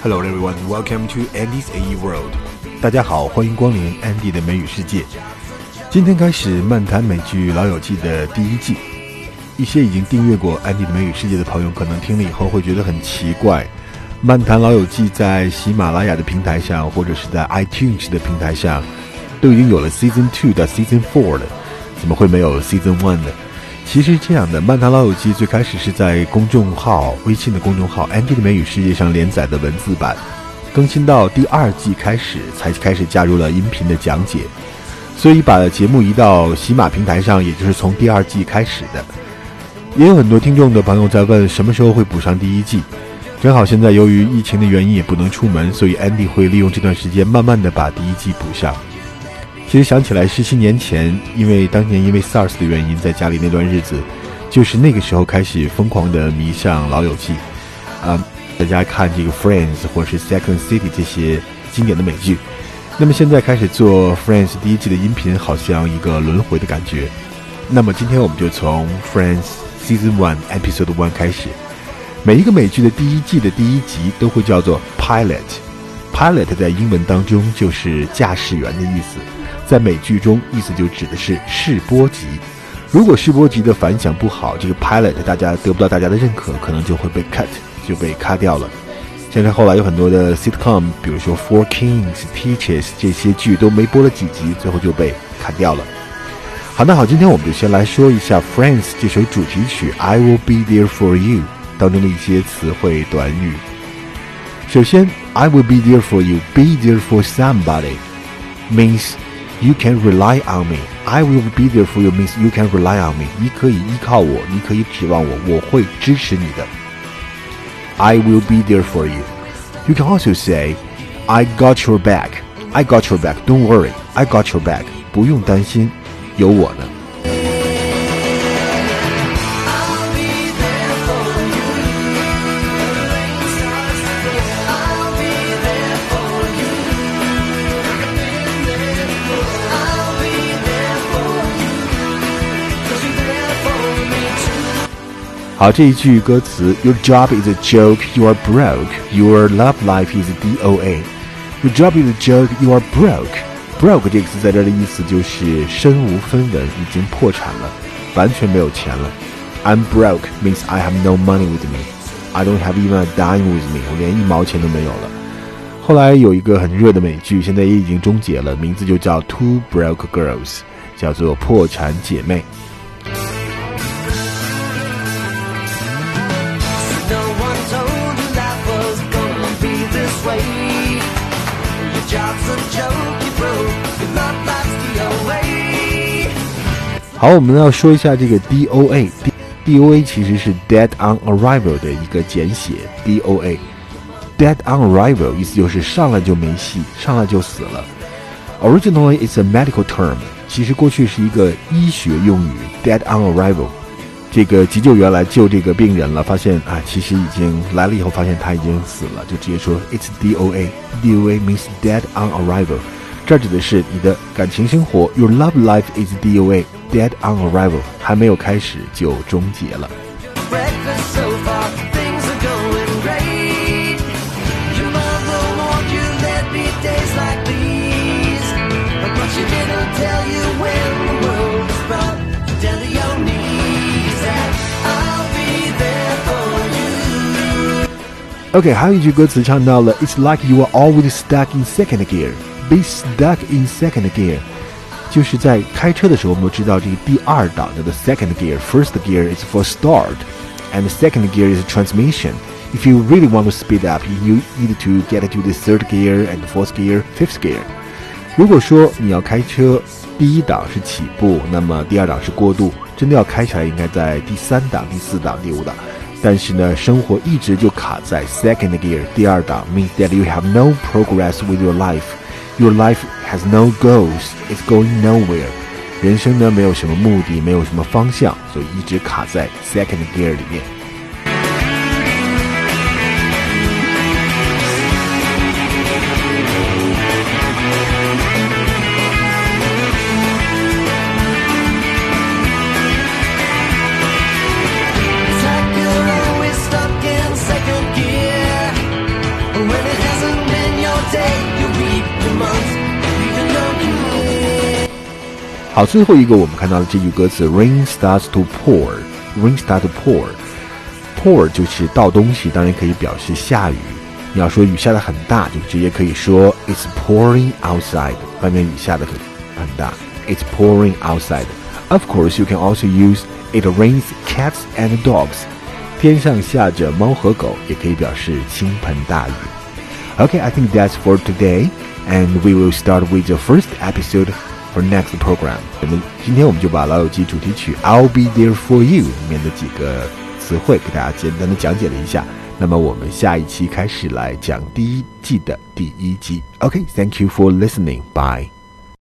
Hello everyone, welcome to Andy's AE World. 大家好，欢迎光临 Andy 的美语世界。今天开始漫谈美剧《老友记》的第一季。一些已经订阅过 Andy 的美语世界的朋友，可能听了以后会觉得很奇怪。漫谈《老友记》在喜马拉雅的平台上，或者是在 iTunes 的平台上，都已经有了 Season Two 到 Season Four 了，怎么会没有 Season One 呢？其实这样的，《漫谈老友记》最开始是在公众号、微信的公众号 “Andy 的美语世界”上连载的文字版，更新到第二季开始才开始加入了音频的讲解，所以把节目移到喜马平台上，也就是从第二季开始的。也有很多听众的朋友在问什么时候会补上第一季，正好现在由于疫情的原因也不能出门，所以 Andy 会利用这段时间慢慢的把第一季补上。其实想起来，十七年前，因为当年因为 SARS 的原因，在家里那段日子，就是那个时候开始疯狂的迷上《老友记》，啊，大家看这个 Friends 或者是 Second City 这些经典的美剧。那么现在开始做 Friends 第一季的音频，好像一个轮回的感觉。那么今天我们就从 Friends Season One Episode One 开始。每一个美剧的第一季的第一集都会叫做 Pilot Pilot 在英文当中就是驾驶员的意思。在美剧中，意思就指的是试播集。如果试播集的反响不好，这个 pilot 大家得不到大家的认可，可能就会被 cut，就被卡掉了。现在后来有很多的 sitcom，比如说 Four Kings、Teachers 这些剧都没播了几集，最后就被砍掉了。好，那好，今天我们就先来说一下 Friends 这首主题曲 I Will Be There For You 当中的一些词汇短语。首先，I will be there for you，be there for somebody means You can rely on me. I will be there for you. Means you can rely on me. 你可以依靠我，你可以指望我，我会支持你的。I will be there for you. You can also say, I got your back. I got your back. Don't worry. I got your back. 不用担心，有我呢。 好，这一句歌词，Your job is a joke, you are broke. Your love life is DOA. Your job is a joke, you are broke. Broke 这个词在这儿的意思就是身无分文，已经破产了，完全没有钱了。I'm broke means I have no money with me. I don't have even a dime with me. 我连一毛钱都没有了。后来有一个很热的美剧，现在也已经终结了，名字就叫 Two Broke Girls，叫做破产姐妹。 好，我们要说一下这个 DOA，DOA 其实是 Dead on Arrival 的一个简写。DOA，Dead on Arrival 意思就是上来就没戏，上来就死了。Originally it's a medical term，其实过去是一个医学用语。Dead on Arrival，这个急救员来救这个病人了，发现啊，其实已经来了以后发现他已经死了，就直接说 It's DOA。DOA means Dead on Arrival。这指的是你的感情生活，Your love life is DOA, dead on arrival，还没有开始就终结了。OK，还有一句歌词唱到了，It's like you are always stuck in second gear。Be stuck in second gear，就是在开车的时候，我们都知道这个第二档叫做 second gear。First gear is for start, and second gear is transmission. If you really want to speed up, you need to get to the third gear and fourth gear, fifth gear. 如果说你要开车，第一档是起步，那么第二档是过渡。真的要开起来，应该在第三档、第四档、第五档。 但是呢，生活一直就卡在 second gear 第二档，means that you have no progress with your life。Your life has no goals, it's going nowhere. 人生呢没有什么目的，没有什么方向，所以一直卡在 second gear 里面。 好，最后一个我们看到的这句歌词，Rain starts to pour，Rain starts to pour，pour 就是倒东西，当然可以表示下雨。你要说雨下的很大，就直接可以说 It's pouring outside，外面雨下的很很大，It's pouring outside。Of course, you can also use It rains cats and dogs。天上下着猫和狗，也可以表示倾盆大雨。Okay, I think that's for today, and we will start with the first episode Next program。我们今天我们就把《老友记》主题曲《I'll Be There for You》里面的几个词汇给大家简单的讲解了一下。那么我们下一期开始来讲第一季的第一集。OK，Thank you for listening. Bye.